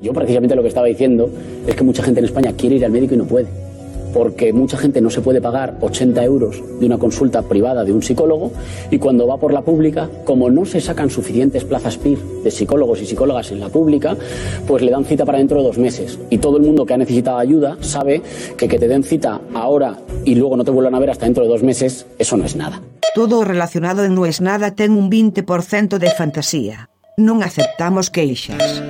Yo precisamente lo que estaba diciendo es que mucha gente en España quiere ir al médico y no puede. Porque mucha gente no se puede pagar 80 euros de una consulta privada de un psicólogo y cuando va por la pública, como no se sacan suficientes plazas PIR de psicólogos y psicólogas en la pública, pues le dan cita para dentro de dos meses. Y todo el mundo que ha necesitado ayuda sabe que que te den cita ahora y luego no te vuelvan a ver hasta dentro de dos meses, eso no es nada. Todo relacionado en No es nada ten un 20% de fantasía. Non aceptamos queixas.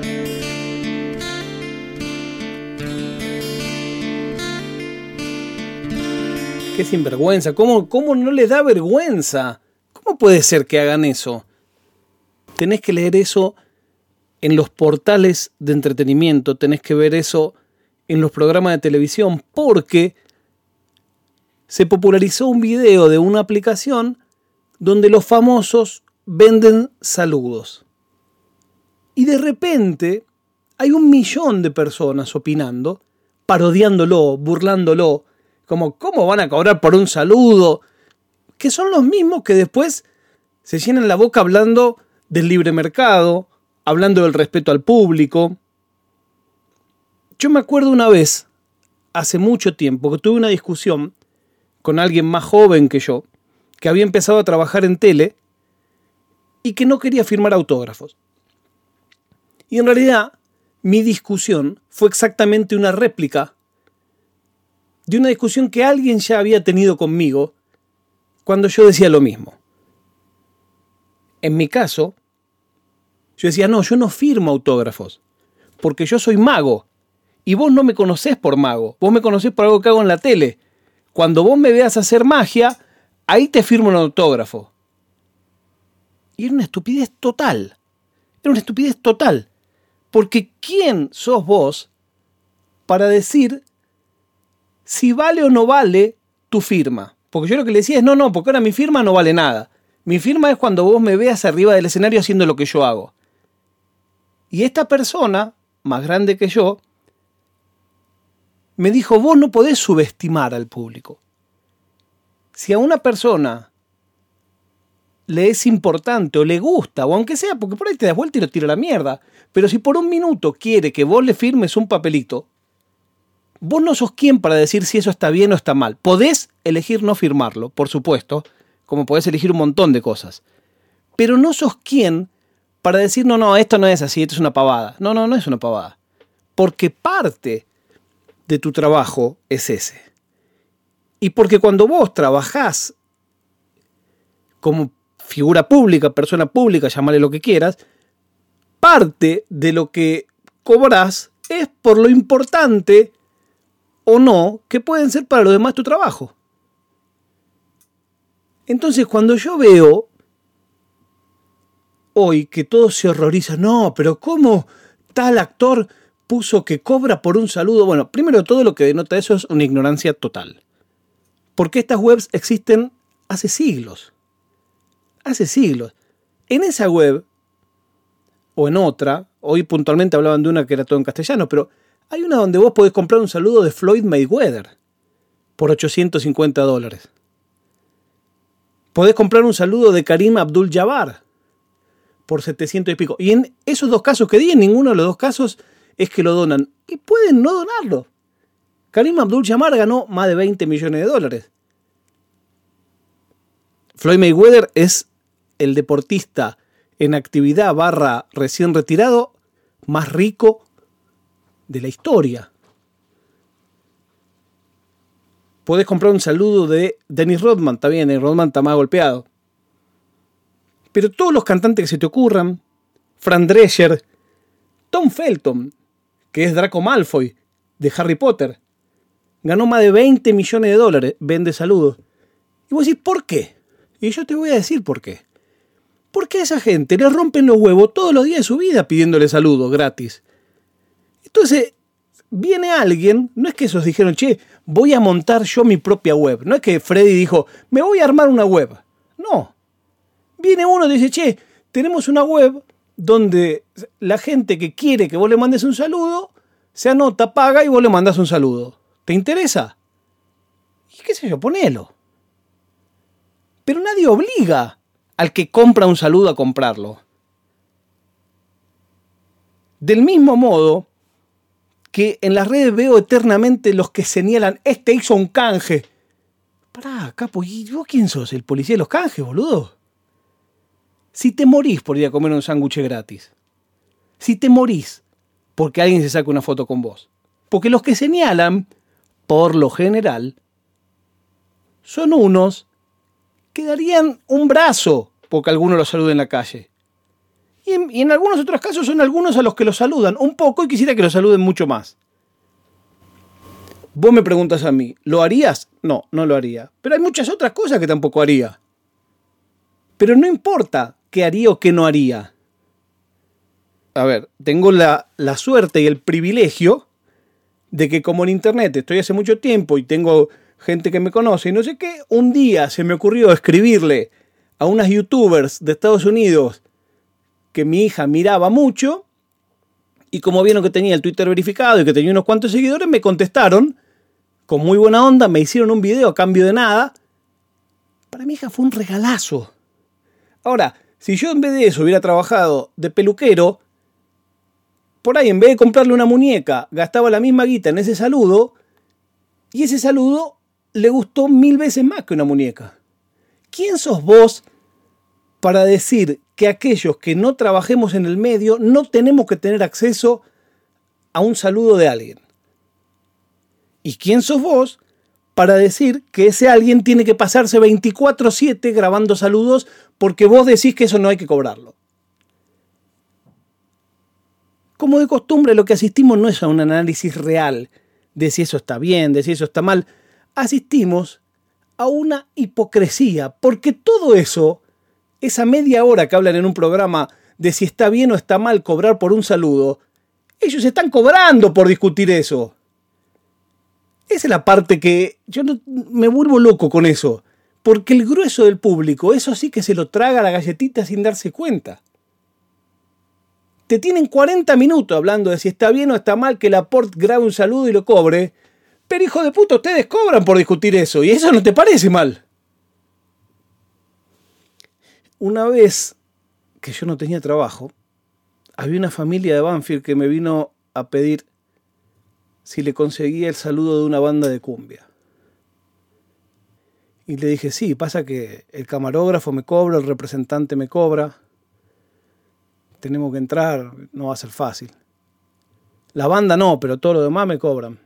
Qué sinvergüenza. ¿Cómo, ¿Cómo no le da vergüenza? ¿Cómo puede ser que hagan eso? Tenés que leer eso en los portales de entretenimiento, tenés que ver eso en los programas de televisión, porque se popularizó un video de una aplicación donde los famosos venden saludos. Y de repente hay un millón de personas opinando, parodiándolo, burlándolo, como ¿cómo van a cobrar por un saludo? Que son los mismos que después se llenan la boca hablando del libre mercado, hablando del respeto al público. Yo me acuerdo una vez, hace mucho tiempo, que tuve una discusión con alguien más joven que yo, que había empezado a trabajar en tele y que no quería firmar autógrafos. Y en realidad, mi discusión fue exactamente una réplica de una discusión que alguien ya había tenido conmigo cuando yo decía lo mismo. En mi caso, yo decía, no, yo no firmo autógrafos, porque yo soy mago, y vos no me conocés por mago, vos me conocés por algo que hago en la tele. Cuando vos me veas hacer magia, ahí te firmo un autógrafo. Y era una estupidez total. Era una estupidez total. Porque ¿quién sos vos para decir si vale o no vale tu firma? Porque yo lo que le decía es, no, no, porque ahora mi firma no vale nada. Mi firma es cuando vos me veas arriba del escenario haciendo lo que yo hago. Y esta persona, más grande que yo, me dijo, vos no podés subestimar al público. Si a una persona le es importante o le gusta, o aunque sea, porque por ahí te das vuelta y lo tira a la mierda, pero si por un minuto quiere que vos le firmes un papelito, vos no sos quien para decir si eso está bien o está mal. Podés elegir no firmarlo, por supuesto, como podés elegir un montón de cosas. Pero no sos quien para decir, no, no, esto no es así, esto es una pavada. No, no, no es una pavada. Porque parte de tu trabajo es ese. Y porque cuando vos trabajás como figura pública, persona pública, llamale lo que quieras, parte de lo que cobras es por lo importante o no que pueden ser para los demás tu trabajo. Entonces cuando yo veo hoy que todos se horrorizan, no, pero ¿cómo tal actor puso que cobra por un saludo? Bueno, primero todo lo que denota eso es una ignorancia total. Porque estas webs existen hace siglos. Hace siglos. En esa web, o en otra, hoy puntualmente hablaban de una que era todo en castellano, pero hay una donde vos podés comprar un saludo de Floyd Mayweather por 850 dólares. Podés comprar un saludo de Karim Abdul Jabbar por 700 y pico. Y en esos dos casos que di, en ninguno de los dos casos es que lo donan. Y pueden no donarlo. Karim Abdul Jabbar ganó más de 20 millones de dólares. Floyd Mayweather es el deportista en actividad barra recién retirado más rico de la historia. Podés comprar un saludo de Dennis Rodman, está bien, Dennis Rodman está más golpeado. Pero todos los cantantes que se te ocurran, Fran Drescher, Tom Felton, que es Draco Malfoy de Harry Potter, ganó más de 20 millones de dólares, vende saludos. Y vos decís, ¿por qué? Y yo te voy a decir por qué. Porque a esa gente le rompen los huevos todos los días de su vida pidiéndole saludos gratis. Entonces, viene alguien, no es que esos dijeron, che, voy a montar yo mi propia web. No es que Freddy dijo, me voy a armar una web. No. Viene uno y dice, che, tenemos una web donde la gente que quiere que vos le mandes un saludo, se anota, paga y vos le mandas un saludo. ¿Te interesa? Y qué sé yo, ponelo. Pero nadie obliga al que compra un saludo a comprarlo. Del mismo modo que en las redes veo eternamente los que señalan, este hizo un canje. Pará, capo, ¿y vos quién sos? ¿El policía de los canjes, boludo? Si te morís por ir a comer un sándwich gratis. Si te morís porque alguien se saca una foto con vos. Porque los que señalan, por lo general, son unos que darían un brazo porque alguno los salude en la calle. Y en, algunos otros casos son algunos a los que los saludan un poco y quisiera que los saluden mucho más. Vos me preguntas a mí, ¿lo harías? No, no lo haría. Pero hay muchas otras cosas que tampoco haría. Pero no importa qué haría o qué no haría. A ver, tengo la, la suerte y el privilegio de que como en Internet estoy hace mucho tiempo y tengo gente que me conoce y no sé qué, un día se me ocurrió escribirle a unas youtubers de Estados Unidos que mi hija miraba mucho y como vieron que tenía el Twitter verificado y que tenía unos cuantos seguidores, me contestaron con muy buena onda, me hicieron un video a cambio de nada. Para mi hija fue un regalazo. Ahora, si yo en vez de eso hubiera trabajado de peluquero, por ahí en vez de comprarle una muñeca, gastaba la misma guita en ese saludo, y ese saludo le gustó mil veces más que una muñeca. ¿Quién sos vos para decir que aquellos que no trabajemos en el medio no tenemos que tener acceso a un saludo de alguien. ¿Y quién sos vos para decir que ese alguien tiene que pasarse 24/7 grabando saludos porque vos decís que eso no hay que cobrarlo? Como de costumbre lo que asistimos no es a un análisis real de si eso está bien, de si eso está mal, asistimos a una hipocresía, porque todo eso esa media hora que hablan en un programa de si está bien o está mal cobrar por un saludo, ellos están cobrando por discutir eso. Esa es la parte que yo me vuelvo loco con eso. Porque el grueso del público, eso sí que se lo traga la galletita sin darse cuenta. Te tienen 40 minutos hablando de si está bien o está mal que el aporte grabe un saludo y lo cobre. Pero hijo de puta, ustedes cobran por discutir eso. Y eso no te parece mal. Una vez que yo no tenía trabajo, había una familia de Banfield que me vino a pedir si le conseguía el saludo de una banda de cumbia. Y le dije, sí, pasa que el camarógrafo me cobra, el representante me cobra, tenemos que entrar, no va a ser fácil. La banda no, pero todo lo demás me cobran.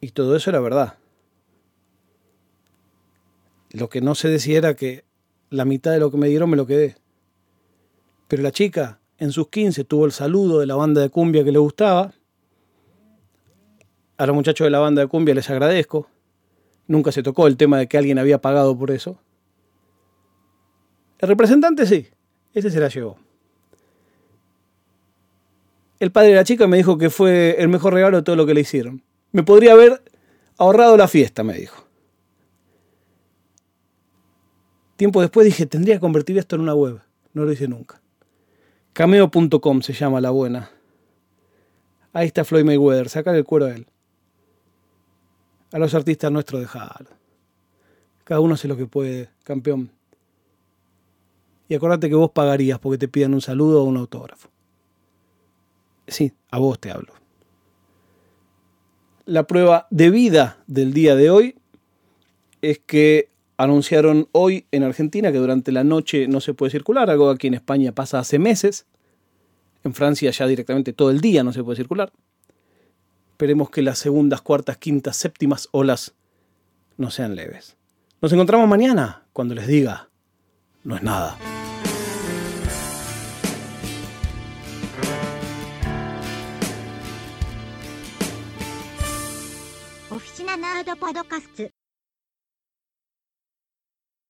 Y todo eso era verdad. Lo que no se decía era que la mitad de lo que me dieron me lo quedé. Pero la chica, en sus 15, tuvo el saludo de la banda de cumbia que le gustaba. A los muchachos de la banda de cumbia les agradezco. Nunca se tocó el tema de que alguien había pagado por eso. El representante sí, ese se la llevó. El padre de la chica me dijo que fue el mejor regalo de todo lo que le hicieron. Me podría haber ahorrado la fiesta, me dijo. Tiempo después dije, tendría que convertir esto en una web. No lo hice nunca. Cameo.com se llama la buena. Ahí está Floyd Mayweather, saca el cuero a él. A los artistas nuestros dejar. Cada uno hace lo que puede, campeón. Y acordate que vos pagarías porque te pidan un saludo o un autógrafo. Sí, a vos te hablo. La prueba de vida del día de hoy es que anunciaron hoy en Argentina que durante la noche no se puede circular, algo aquí en España pasa hace meses. En Francia ya directamente todo el día no se puede circular. Esperemos que las segundas, cuartas, quintas, séptimas olas no sean leves. Nos encontramos mañana cuando les diga, no es nada. Oficina